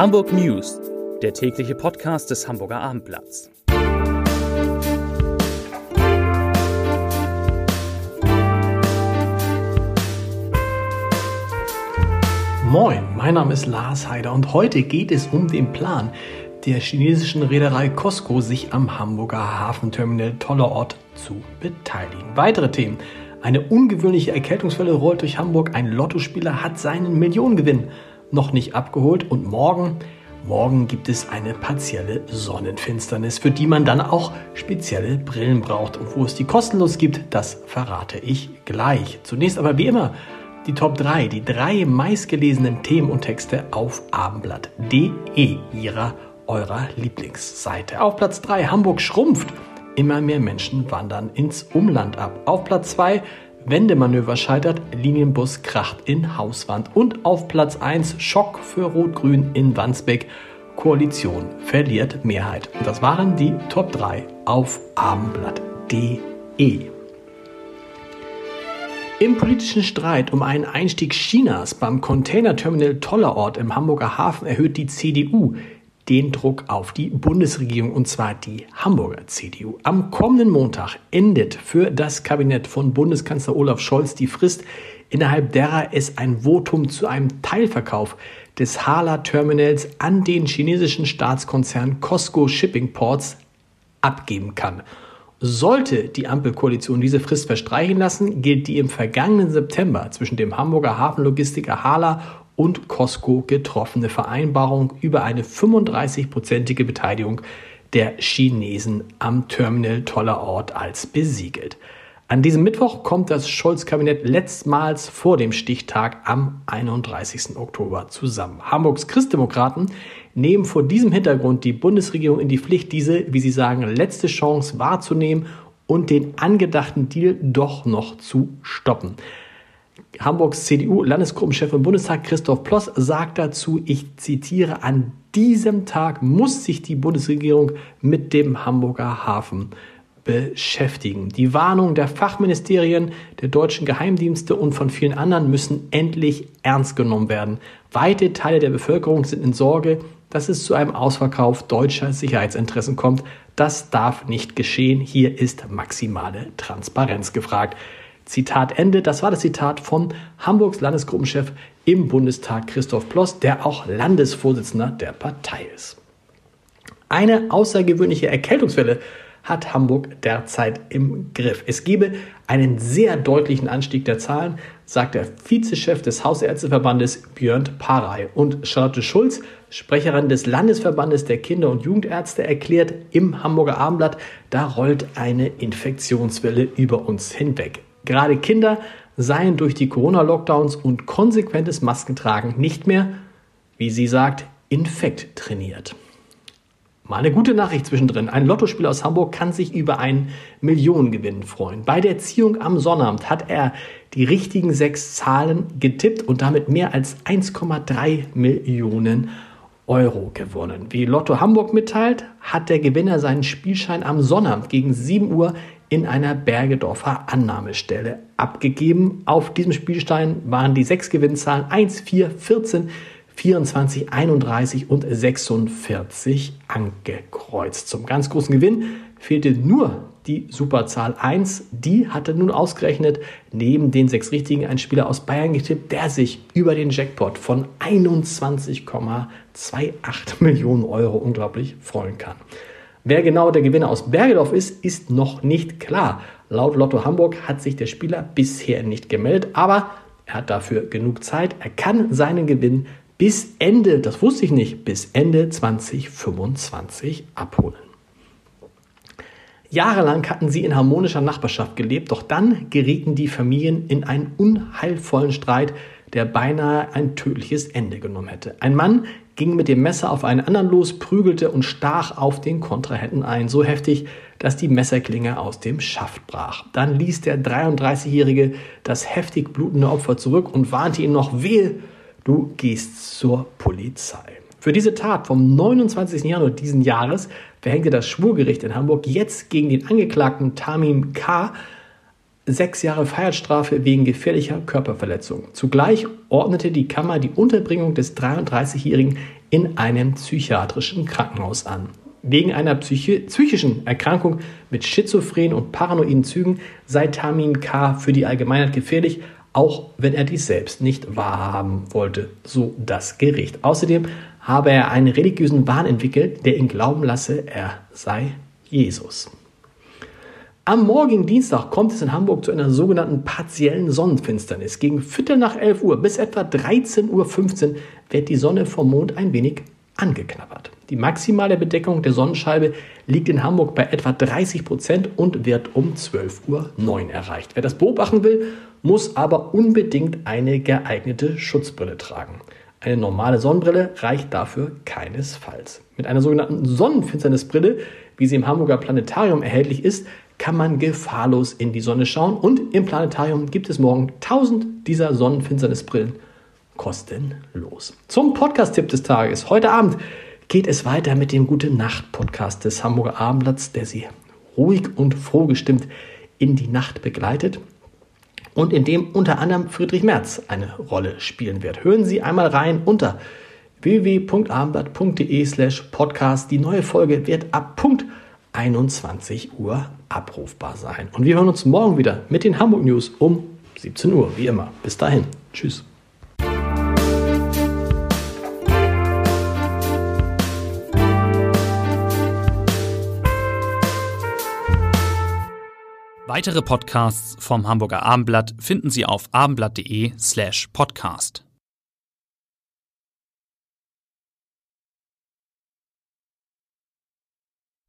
Hamburg News, der tägliche Podcast des Hamburger Abendblatts. Moin, mein Name ist Lars Heider und heute geht es um den Plan der chinesischen Reederei Costco, sich am Hamburger Hafenterminal Tollerort zu beteiligen. Weitere Themen. Eine ungewöhnliche Erkältungswelle rollt durch Hamburg. Ein Lottospieler hat seinen Millionengewinn noch nicht abgeholt. Und morgen, morgen gibt es eine partielle Sonnenfinsternis, für die man dann auch spezielle Brillen braucht. Und wo es die kostenlos gibt, das verrate ich gleich. Zunächst aber wie immer die Top 3, die drei meistgelesenen Themen und Texte auf abendblatt.de, ihrer eurer Lieblingsseite. Auf Platz 3 Hamburg schrumpft. Immer mehr Menschen wandern ins Umland ab. Auf Platz 2 Wendemanöver scheitert, Linienbus kracht in Hauswand. Und auf Platz 1 Schock für Rot-Grün in Wandsbek. Koalition verliert Mehrheit. Und das waren die Top 3 auf abendblatt.de. Im politischen Streit um einen Einstieg Chinas beim Containerterminal Tollerort im Hamburger Hafen erhöht die CDU den Druck auf die Bundesregierung und zwar die Hamburger CDU. Am kommenden Montag endet für das Kabinett von Bundeskanzler Olaf Scholz die Frist, innerhalb derer es ein Votum zu einem Teilverkauf des Hala Terminals an den chinesischen Staatskonzern Costco Shipping Ports abgeben kann. Sollte die Ampelkoalition diese Frist verstreichen lassen, gilt die im vergangenen September zwischen dem Hamburger Hafenlogistiker Hala und Costco getroffene Vereinbarung über eine 35-prozentige Beteiligung der Chinesen am Terminal Toller Ort als besiegelt. An diesem Mittwoch kommt das Scholz-Kabinett letztmals vor dem Stichtag am 31. Oktober zusammen. Hamburgs Christdemokraten nehmen vor diesem Hintergrund die Bundesregierung in die Pflicht, diese, wie sie sagen, letzte Chance wahrzunehmen und den angedachten Deal doch noch zu stoppen. Hamburgs CDU-Landesgruppenchef im Bundestag Christoph Ploss sagt dazu, ich zitiere, an diesem Tag muss sich die Bundesregierung mit dem Hamburger Hafen beschäftigen. Die Warnungen der Fachministerien, der deutschen Geheimdienste und von vielen anderen müssen endlich ernst genommen werden. Weite Teile der Bevölkerung sind in Sorge, dass es zu einem Ausverkauf deutscher Sicherheitsinteressen kommt. Das darf nicht geschehen. Hier ist maximale Transparenz gefragt. Zitat Ende. Das war das Zitat von Hamburgs Landesgruppenchef im Bundestag Christoph Ploss, der auch Landesvorsitzender der Partei ist. Eine außergewöhnliche Erkältungswelle hat Hamburg derzeit im Griff. Es gebe einen sehr deutlichen Anstieg der Zahlen, sagt der Vizechef des Hausärzteverbandes Björn Parey. Und Charlotte Schulz, Sprecherin des Landesverbandes der Kinder- und Jugendärzte, erklärt im Hamburger Abendblatt, da rollt eine Infektionswelle über uns hinweg. Gerade Kinder seien durch die Corona-Lockdowns und konsequentes Maskentragen nicht mehr, wie sie sagt, infekt trainiert. Mal eine gute Nachricht zwischendrin. Ein Lottospieler aus Hamburg kann sich über einen Millionengewinn freuen. Bei der Ziehung am Sonnabend hat er die richtigen sechs Zahlen getippt und damit mehr als 1,3 Millionen Euro gewonnen. Wie Lotto Hamburg mitteilt, hat der Gewinner seinen Spielschein am Sonnabend gegen 7 Uhr in einer Bergedorfer Annahmestelle abgegeben. Auf diesem Spielstein waren die sechs Gewinnzahlen 1, 4, 14, 24, 31 und 46 angekreuzt. Zum ganz großen Gewinn fehlte nur die Superzahl 1. Die hatte nun ausgerechnet neben den sechs Richtigen ein Spieler aus Bayern getippt, der sich über den Jackpot von 21,28 Millionen Euro unglaublich freuen kann. Wer genau der Gewinner aus Bergedorf ist, ist noch nicht klar. Laut Lotto Hamburg hat sich der Spieler bisher nicht gemeldet, aber er hat dafür genug Zeit. Er kann seinen Gewinn bis Ende, das wusste ich nicht, bis Ende 2025 abholen. Jahrelang hatten sie in harmonischer Nachbarschaft gelebt, doch dann gerieten die Familien in einen unheilvollen Streit, der beinahe ein tödliches Ende genommen hätte. Ein Mann ging mit dem Messer auf einen anderen los, prügelte und stach auf den Kontrahenten ein, so heftig, dass die Messerklinge aus dem Schaft brach. Dann ließ der 33-Jährige das heftig blutende Opfer zurück und warnte ihn noch, wehe, du gehst zur Polizei. Für diese Tat vom 29. Januar diesen Jahres verhängte das Schwurgericht in Hamburg jetzt gegen den Angeklagten Tamim K sechs Jahre Freiheitsstrafe wegen gefährlicher Körperverletzung. Zugleich ordnete die Kammer die Unterbringung des 33-Jährigen in einem psychiatrischen Krankenhaus an. Wegen einer psychi psychischen Erkrankung mit schizophrenen und paranoiden Zügen sei Tamin K. für die Allgemeinheit gefährlich, auch wenn er dies selbst nicht wahrhaben wollte, so das Gericht. Außerdem habe er einen religiösen Wahn entwickelt, der ihn glauben lasse, er sei Jesus. Am morgigen Dienstag kommt es in Hamburg zu einer sogenannten partiellen Sonnenfinsternis. Gegen Viertel nach 11 Uhr bis etwa 13.15 Uhr wird die Sonne vom Mond ein wenig angeknabbert. Die maximale Bedeckung der Sonnenscheibe liegt in Hamburg bei etwa 30 Prozent und wird um 12.09 Uhr erreicht. Wer das beobachten will, muss aber unbedingt eine geeignete Schutzbrille tragen. Eine normale Sonnenbrille reicht dafür keinesfalls. Mit einer sogenannten Sonnenfinsternisbrille, wie sie im Hamburger Planetarium erhältlich ist, kann man gefahrlos in die Sonne schauen und im Planetarium gibt es morgen 1000 dieser Sonnenfinsternisbrillen kostenlos. Zum Podcast-Tipp des Tages. Heute Abend geht es weiter mit dem Gute Nacht Podcast des Hamburger Abendblatts, der Sie ruhig und froh gestimmt in die Nacht begleitet und in dem unter anderem Friedrich Merz eine Rolle spielen wird. Hören Sie einmal rein unter www.abendblatt.de slash podcast. Die neue Folge wird ab Punkt 21 Uhr abrufbar sein. Und wir hören uns morgen wieder mit den Hamburg News um 17 Uhr, wie immer. Bis dahin. Tschüss. Weitere Podcasts vom Hamburger Abendblatt finden Sie auf abendblatt.de slash podcast.